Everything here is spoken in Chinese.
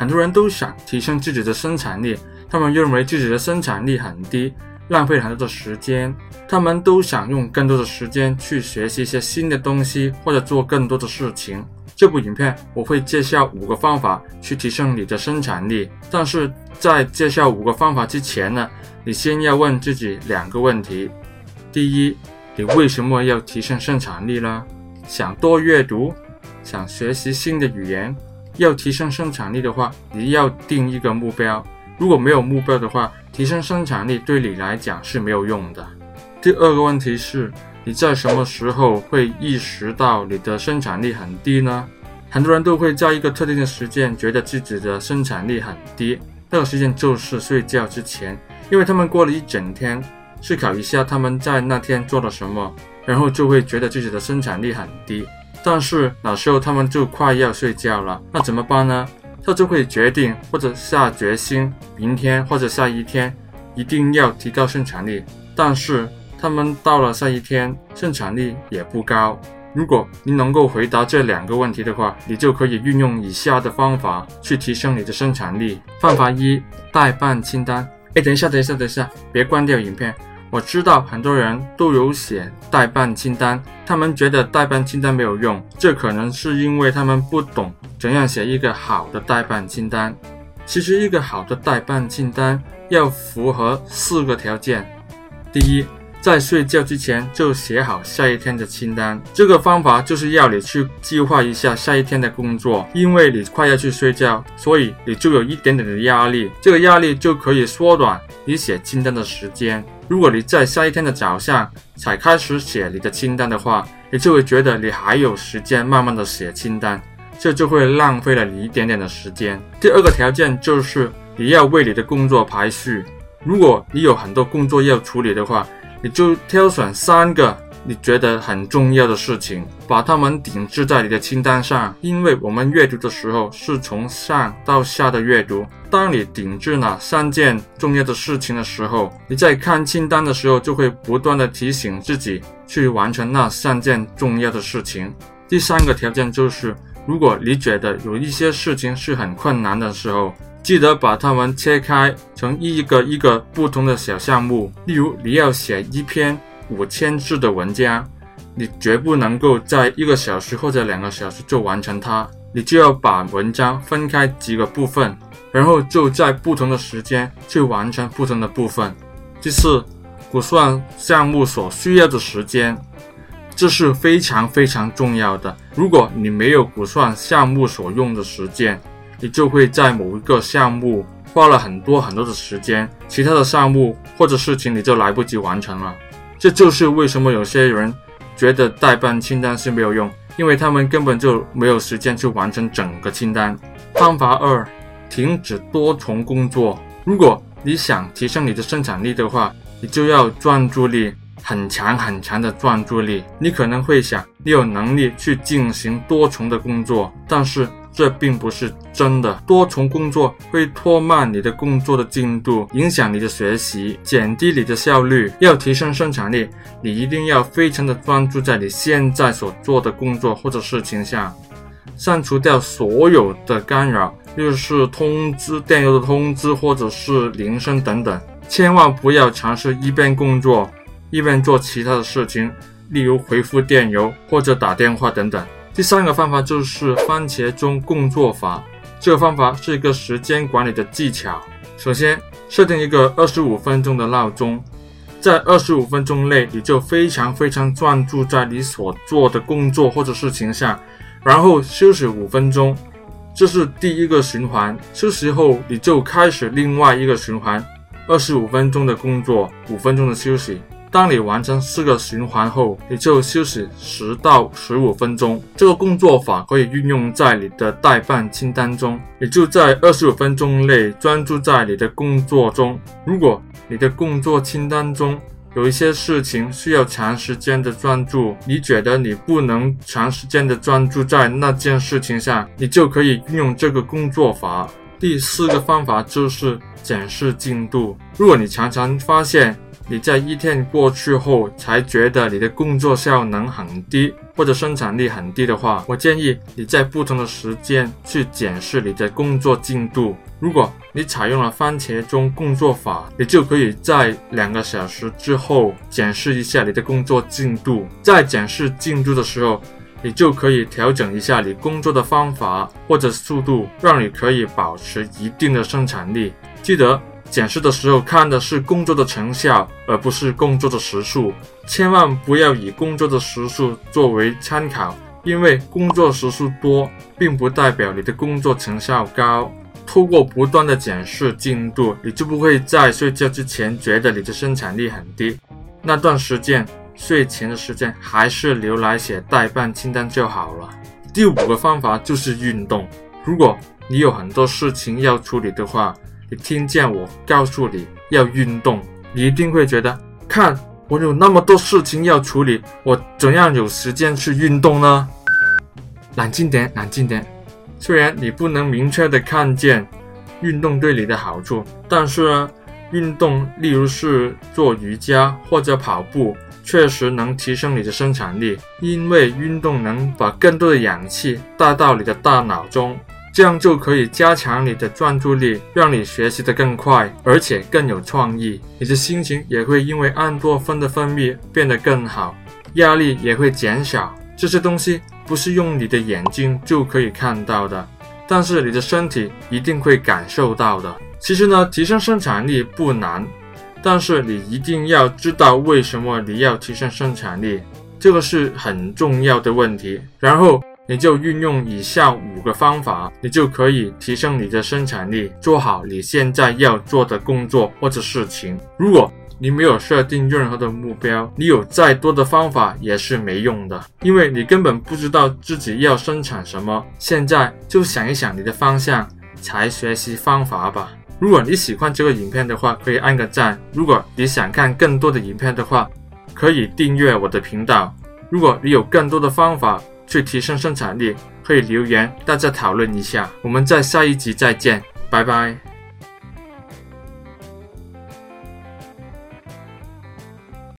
很多人都想提升自己的生产力，他们认为自己的生产力很低，浪费很多的时间。他们都想用更多的时间去学习一些新的东西，或者做更多的事情。这部影片我会介绍五个方法去提升你的生产力，但是在介绍五个方法之前呢，你先要问自己两个问题：第一，你为什么要提升生产力呢？想多阅读，想学习新的语言。要提升生产力的话，你要定一个目标。如果没有目标的话，提升生产力对你来讲是没有用的。第二个问题是，你在什么时候会意识到你的生产力很低呢？很多人都会在一个特定的时间觉得自己的生产力很低，那个时间就是睡觉之前，因为他们过了一整天，思考一下他们在那天做了什么，然后就会觉得自己的生产力很低。但是那时候他们就快要睡觉了，那怎么办呢？他就会决定或者下决心，明天或者下一天一定要提高生产力，但是。他们到了下一天，生产力也不高。如果你能够回答这两个问题的话，你就可以运用以下的方法去提升你的生产力。方法一：待办清单。哎，等一下，等一下，等一下，别关掉影片。我知道很多人都有写待办清单，他们觉得待办清单没有用，这可能是因为他们不懂怎样写一个好的待办清单。其实，一个好的待办清单要符合四个条件。第一，在睡觉之前就写好下一天的清单，这个方法就是要你去计划一下下一天的工作，因为你快要去睡觉，所以你就有一点点的压力，这个压力就可以缩短你写清单的时间。如果你在下一天的早上才开始写你的清单的话，你就会觉得你还有时间慢慢的写清单，这就会浪费了你一点点的时间。第二个条件就是你要为你的工作排序，如果你有很多工作要处理的话。你就挑选三个你觉得很重要的事情，把它们顶置在你的清单上。因为我们阅读的时候是从上到下的阅读。当你顶置了三件重要的事情的时候，你在看清单的时候就会不断地提醒自己去完成那三件重要的事情。第三个条件就是，如果你觉得有一些事情是很困难的时候，记得把它们切开成一个一个不同的小项目。例如，你要写一篇五千字的文章，你绝不能够在一个小时或者两个小时就完成它。你就要把文章分开几个部分，然后就在不同的时间去完成不同的部分。第四，估算项目所需要的时间，这是非常非常重要的。如果你没有估算项目所用的时间，你就会在某一个项目花了很多很多的时间，其他的项目或者事情你就来不及完成了。这就是为什么有些人觉得代办清单是没有用，因为他们根本就没有时间去完成整个清单。方法二，停止多重工作。如果你想提升你的生产力的话，你就要专注力很强很强的专注力。你可能会想，你有能力去进行多重的工作，但是。这并不是真的。多重工作会拖慢你的工作的进度，影响你的学习，减低你的效率。要提升生产力，你一定要非常的专注在你现在所做的工作或者事情上，删除掉所有的干扰，就是通知、电邮的通知或者是铃声等等。千万不要尝试一边工作一边做其他的事情，例如回复电邮或者打电话等等。第三个方法就是番茄钟工作法。这个方法是一个时间管理的技巧。首先，设定一个二十五分钟的闹钟，在二十五分钟内，你就非常非常专注在你所做的工作或者事情上，然后休息五分钟，这是第一个循环。休息后，你就开始另外一个循环，二十五分钟的工作，五分钟的休息。当你完成四个循环后，你就休息十到十五分钟。这个工作法可以运用在你的待办清单中，你就在二十五分钟内专注在你的工作中。如果你的工作清单中有一些事情需要长时间的专注，你觉得你不能长时间的专注在那件事情上，你就可以运用这个工作法。第四个方法就是检视进度。如果你常常发现，你在一天过去后才觉得你的工作效能很低或者生产力很低的话，我建议你在不同的时间去检视你的工作进度。如果你采用了番茄钟工作法，你就可以在两个小时之后检视一下你的工作进度。在检视进度的时候，你就可以调整一下你工作的方法或者速度，让你可以保持一定的生产力。记得。检视的时候看的是工作的成效，而不是工作的时数。千万不要以工作的时数作为参考，因为工作时数多，并不代表你的工作成效高。通过不断的检视进度，你就不会在睡觉之前觉得你的生产力很低。那段时间，睡前的时间还是留来写待办清单就好了。第五个方法就是运动。如果你有很多事情要处理的话，你听见我告诉你要运动，你一定会觉得，看我有那么多事情要处理，我怎样有时间去运动呢？冷静点，冷静点。虽然你不能明确的看见运动对你的好处，但是，运动，例如是做瑜伽或者跑步，确实能提升你的生产力，因为运动能把更多的氧气带到你的大脑中。这样就可以加强你的专注力，让你学习得更快，而且更有创意。你的心情也会因为安多酚的分泌变得更好，压力也会减少。这些东西不是用你的眼睛就可以看到的，但是你的身体一定会感受到的。其实呢，提升生产力不难，但是你一定要知道为什么你要提升生产力，这个是很重要的问题。然后。你就运用以下五个方法，你就可以提升你的生产力，做好你现在要做的工作或者事情。如果你没有设定任何的目标，你有再多的方法也是没用的，因为你根本不知道自己要生产什么。现在就想一想你的方向，才学习方法吧。如果你喜欢这个影片的话，可以按个赞。如果你想看更多的影片的话，可以订阅我的频道。如果你有更多的方法，去提升生产力，可以留言，大家讨论一下。我们在下一集再见，拜拜。